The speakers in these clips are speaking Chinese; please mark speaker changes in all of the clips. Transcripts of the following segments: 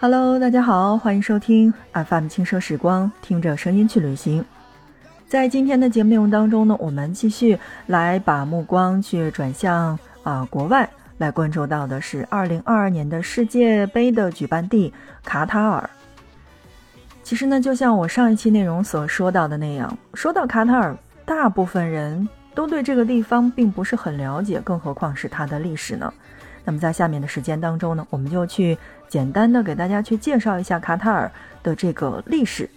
Speaker 1: Hello，大家好，欢迎收听 FM 轻奢时光，听着声音去旅行。在今天的节目内容当中呢，我们继续来把目光去转向啊国外，来关注到的是2022年的世界杯的举办地卡塔尔。其实呢，就像我上一期内容所说到的那样，说到卡塔尔，大部分人都对这个地方并不是很了解，更何况是它的历史呢？那么在下面的时间当中呢，我们就去简单的给大家去介绍一下卡塔尔的这个历史。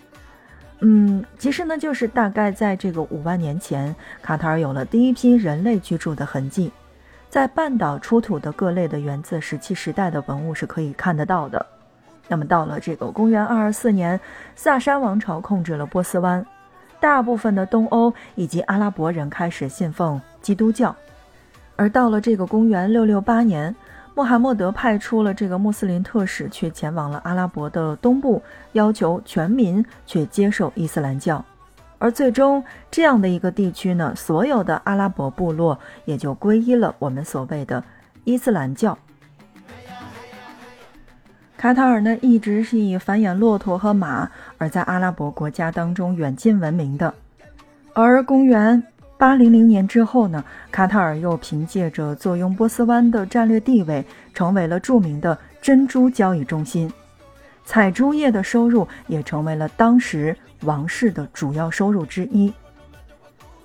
Speaker 1: 嗯，其实呢，就是大概在这个五万年前，卡塔尔有了第一批人类居住的痕迹，在半岛出土的各类的源自石器时代的文物是可以看得到的。那么到了这个公元二二四年，萨珊王朝控制了波斯湾，大部分的东欧以及阿拉伯人开始信奉基督教。而到了这个公元六六八年，穆罕默德派出了这个穆斯林特使去前往了阿拉伯的东部，要求全民去接受伊斯兰教。而最终这样的一个地区呢，所有的阿拉伯部落也就皈依了我们所谓的伊斯兰教。卡塔尔呢，一直是以繁衍骆驼和马而在阿拉伯国家当中远近闻名的。而公元八零零年之后呢，卡塔尔又凭借着坐拥波斯湾的战略地位，成为了著名的珍珠交易中心。采珠业的收入也成为了当时王室的主要收入之一。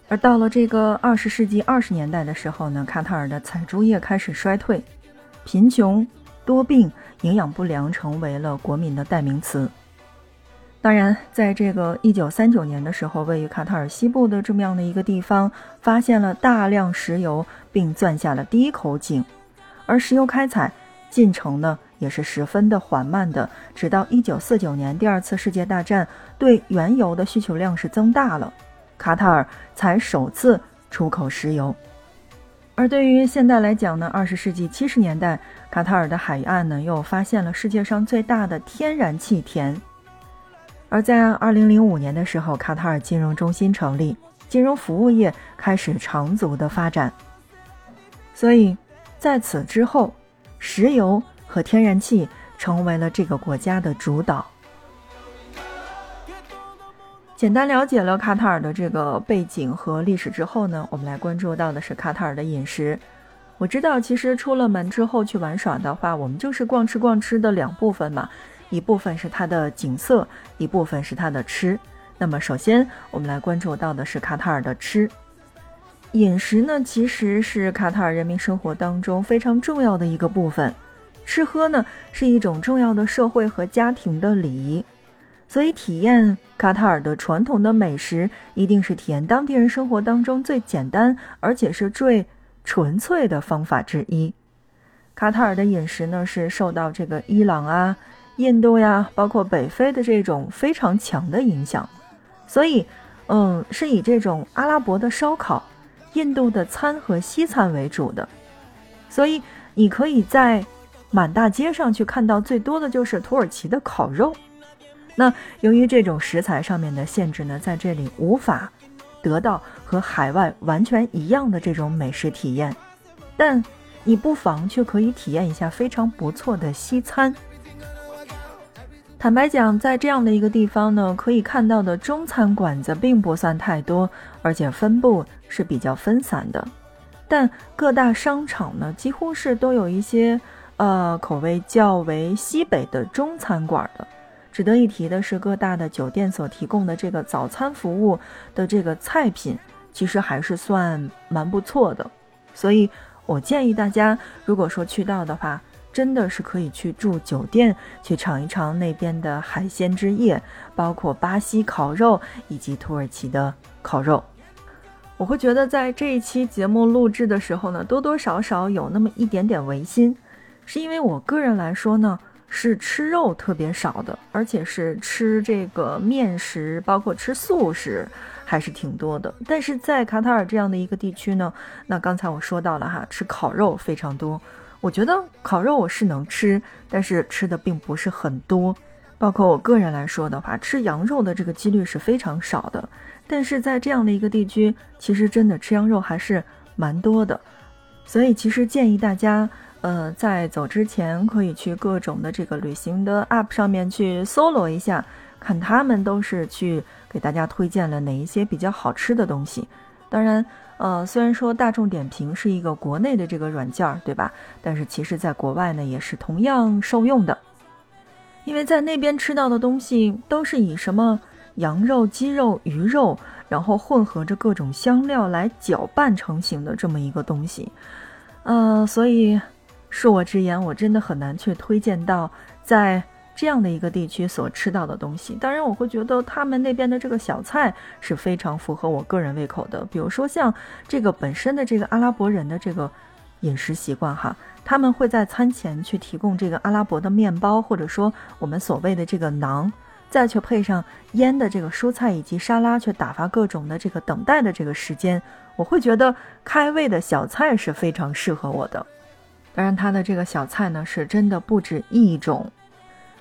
Speaker 1: 而到了这个二十世纪二十年代的时候呢，卡塔尔的采珠业开始衰退，贫穷、多病。营养不良成为了国民的代名词。当然，在这个一九三九年的时候，位于卡塔尔西部的这么样的一个地方，发现了大量石油，并钻下了第一口井。而石油开采进程呢，也是十分的缓慢的。直到一九四九年第二次世界大战，对原油的需求量是增大了，卡塔尔才首次出口石油。而对于现在来讲呢，二十世纪七十年代，卡塔尔的海岸呢又发现了世界上最大的天然气田。而在二零零五年的时候，卡塔尔金融中心成立，金融服务业开始长足的发展。所以，在此之后，石油和天然气成为了这个国家的主导。简单了解了卡塔尔的这个背景和历史之后呢，我们来关注到的是卡塔尔的饮食。我知道，其实出了门之后去玩耍的话，我们就是逛吃逛吃的两部分嘛，一部分是它的景色，一部分是它的吃。那么，首先我们来关注到的是卡塔尔的吃。饮食呢，其实是卡塔尔人民生活当中非常重要的一个部分。吃喝呢，是一种重要的社会和家庭的礼仪。所以，体验卡塔尔的传统的美食，一定是体验当地人生活当中最简单而且是最纯粹的方法之一。卡塔尔的饮食呢，是受到这个伊朗啊、印度呀，包括北非的这种非常强的影响。所以，嗯，是以这种阿拉伯的烧烤、印度的餐和西餐为主的。所以，你可以在满大街上去看到最多的就是土耳其的烤肉。那由于这种食材上面的限制呢，在这里无法得到和海外完全一样的这种美食体验，但你不妨却可以体验一下非常不错的西餐。坦白讲，在这样的一个地方呢，可以看到的中餐馆子并不算太多，而且分布是比较分散的。但各大商场呢，几乎是都有一些呃口味较为西北的中餐馆的。值得一提的是，各大的酒店所提供的这个早餐服务的这个菜品，其实还是算蛮不错的。所以我建议大家，如果说去到的话，真的是可以去住酒店，去尝一尝那边的海鲜之夜，包括巴西烤肉以及土耳其的烤肉。我会觉得在这一期节目录制的时候呢，多多少少有那么一点点违心，是因为我个人来说呢。是吃肉特别少的，而且是吃这个面食，包括吃素食，还是挺多的。但是在卡塔尔这样的一个地区呢，那刚才我说到了哈，吃烤肉非常多。我觉得烤肉我是能吃，但是吃的并不是很多。包括我个人来说的话，吃羊肉的这个几率是非常少的。但是在这样的一个地区，其实真的吃羊肉还是蛮多的。所以其实建议大家，呃，在走之前可以去各种的这个旅行的 App 上面去搜罗一下，看他们都是去给大家推荐了哪一些比较好吃的东西。当然，呃，虽然说大众点评是一个国内的这个软件儿，对吧？但是其实在国外呢也是同样受用的，因为在那边吃到的东西都是以什么羊肉、鸡肉、鱼肉，然后混合着各种香料来搅拌成型的这么一个东西，呃，所以恕我直言，我真的很难去推荐到在。这样的一个地区所吃到的东西，当然我会觉得他们那边的这个小菜是非常符合我个人胃口的。比如说像这个本身的这个阿拉伯人的这个饮食习惯哈，他们会在餐前去提供这个阿拉伯的面包，或者说我们所谓的这个馕，再去配上腌的这个蔬菜以及沙拉，去打发各种的这个等待的这个时间，我会觉得开胃的小菜是非常适合我的。当然，它的这个小菜呢，是真的不止一种。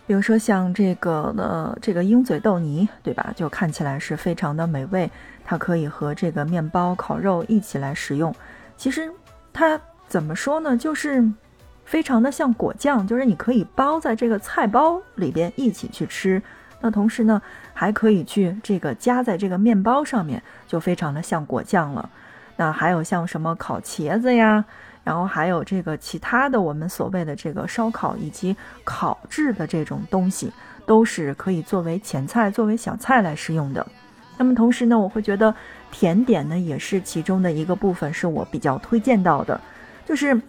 Speaker 1: 比如说像这个呃这个鹰嘴豆泥，对吧？就看起来是非常的美味，它可以和这个面包、烤肉一起来食用。其实它怎么说呢？就是非常的像果酱，就是你可以包在这个菜包里边一起去吃。那同时呢，还可以去这个夹在这个面包上面，就非常的像果酱了。那还有像什么烤茄子呀？然后还有这个其他的，我们所谓的这个烧烤以及烤制的这种东西，都是可以作为前菜、作为小菜来食用的。那么同时呢，我会觉得甜点呢也是其中的一个部分，是我比较推荐到的。就是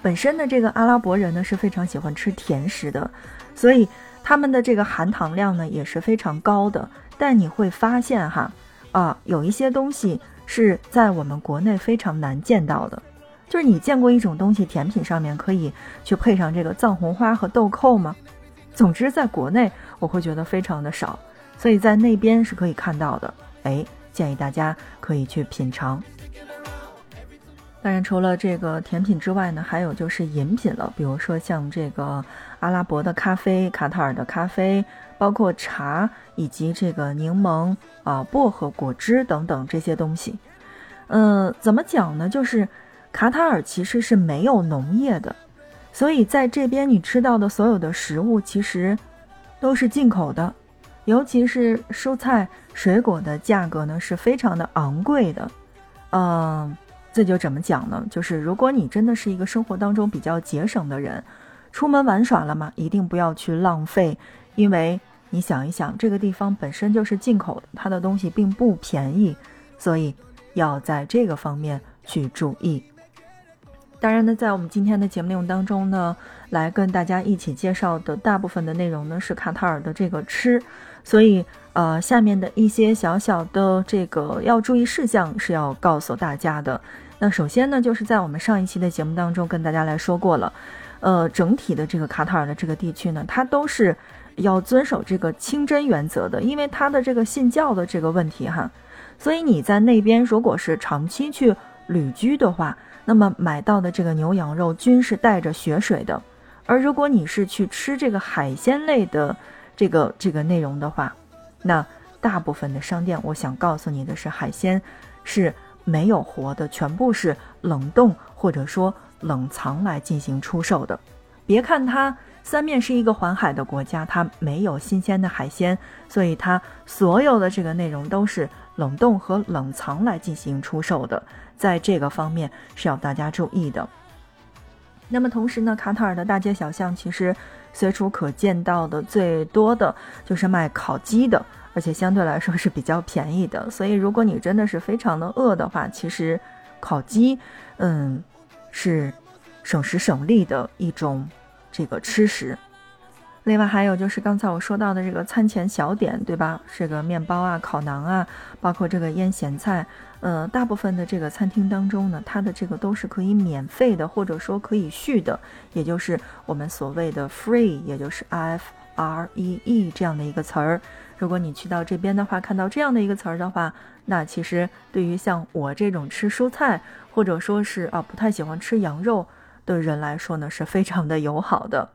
Speaker 1: 本身的这个阿拉伯人呢是非常喜欢吃甜食的，所以他们的这个含糖量呢也是非常高的。但你会发现哈，啊，有一些东西是在我们国内非常难见到的。就是你见过一种东西，甜品上面可以去配上这个藏红花和豆蔻吗？总之，在国内我会觉得非常的少，所以在那边是可以看到的。哎，建议大家可以去品尝。当然，除了这个甜品之外呢，还有就是饮品了，比如说像这个阿拉伯的咖啡、卡塔尔的咖啡，包括茶以及这个柠檬啊、薄荷果汁等等这些东西。嗯，怎么讲呢？就是。卡塔尔其实是没有农业的，所以在这边你吃到的所有的食物其实都是进口的，尤其是蔬菜水果的价格呢是非常的昂贵的。嗯，这就怎么讲呢？就是如果你真的是一个生活当中比较节省的人，出门玩耍了嘛，一定不要去浪费，因为你想一想，这个地方本身就是进口的，它的东西并不便宜，所以要在这个方面去注意。当然呢，在我们今天的节目内容当中呢，来跟大家一起介绍的大部分的内容呢是卡塔尔的这个吃，所以呃，下面的一些小小的这个要注意事项是要告诉大家的。那首先呢，就是在我们上一期的节目当中跟大家来说过了，呃，整体的这个卡塔尔的这个地区呢，它都是要遵守这个清真原则的，因为它的这个信教的这个问题哈，所以你在那边如果是长期去旅居的话。那么买到的这个牛羊肉均是带着血水的，而如果你是去吃这个海鲜类的这个这个内容的话，那大部分的商店，我想告诉你的是，海鲜是没有活的，全部是冷冻或者说冷藏来进行出售的。别看它三面是一个环海的国家，它没有新鲜的海鲜，所以它所有的这个内容都是冷冻和冷藏来进行出售的。在这个方面是要大家注意的。那么同时呢，卡塔尔的大街小巷其实随处可见到的最多的就是卖烤鸡的，而且相对来说是比较便宜的。所以如果你真的是非常的饿的话，其实烤鸡，嗯，是省时省力的一种这个吃食。另外还有就是刚才我说到的这个餐前小点，对吧？这个面包啊、烤馕啊，包括这个腌咸菜。呃，大部分的这个餐厅当中呢，它的这个都是可以免费的，或者说可以续的，也就是我们所谓的 free，也就是 f r e e 这样的一个词儿。如果你去到这边的话，看到这样的一个词儿的话，那其实对于像我这种吃蔬菜，或者说是啊不太喜欢吃羊肉的人来说呢，是非常的友好的。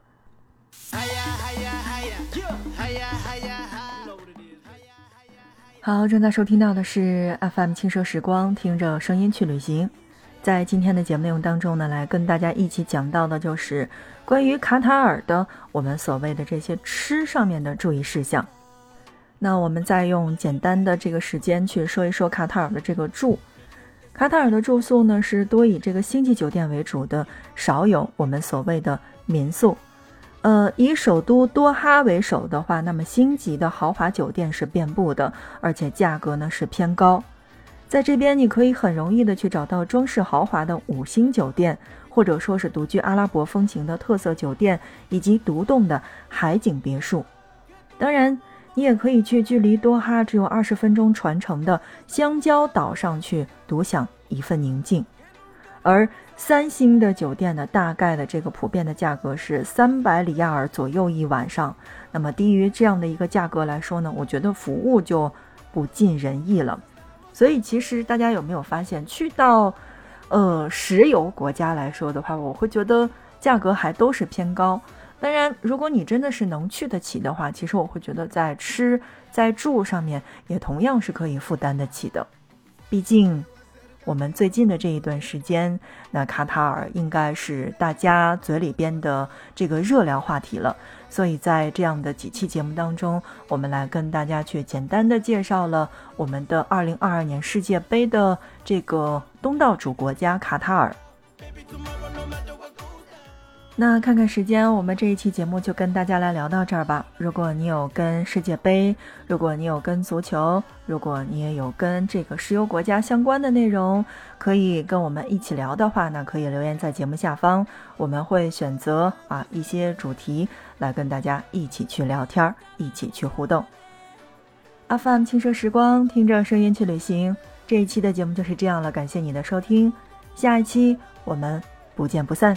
Speaker 1: 好，正在收听到的是 FM 轻奢时光，听着声音去旅行。在今天的节目内容当中呢，来跟大家一起讲到的就是关于卡塔尔的我们所谓的这些吃上面的注意事项。那我们再用简单的这个时间去说一说卡塔尔的这个住。卡塔尔的住宿呢是多以这个星级酒店为主的，少有我们所谓的民宿。呃，以首都多哈为首的话，那么星级的豪华酒店是遍布的，而且价格呢是偏高。在这边，你可以很容易的去找到装饰豪华的五星酒店，或者说是独具阿拉伯风情的特色酒店，以及独栋的海景别墅。当然，你也可以去距离多哈只有二十分钟船程的香蕉岛上去独享一份宁静。而三星的酒店呢，大概的这个普遍的价格是三百里亚尔左右一晚上。那么低于这样的一个价格来说呢，我觉得服务就不尽人意了。所以，其实大家有没有发现，去到，呃，石油国家来说的话，我会觉得价格还都是偏高。当然，如果你真的是能去得起的话，其实我会觉得在吃在住上面也同样是可以负担得起的。毕竟。我们最近的这一段时间，那卡塔尔应该是大家嘴里边的这个热聊话题了。所以在这样的几期节目当中，我们来跟大家去简单的介绍了我们的2022年世界杯的这个东道主国家卡塔尔。那看看时间，我们这一期节目就跟大家来聊到这儿吧。如果你有跟世界杯，如果你有跟足球，如果你也有跟这个石油国家相关的内容，可以跟我们一起聊的话，那可以留言在节目下方，我们会选择啊一些主题来跟大家一起去聊天儿，一起去互动。阿范轻奢时光，听着声音去旅行。这一期的节目就是这样了，感谢你的收听，下一期我们不见不散。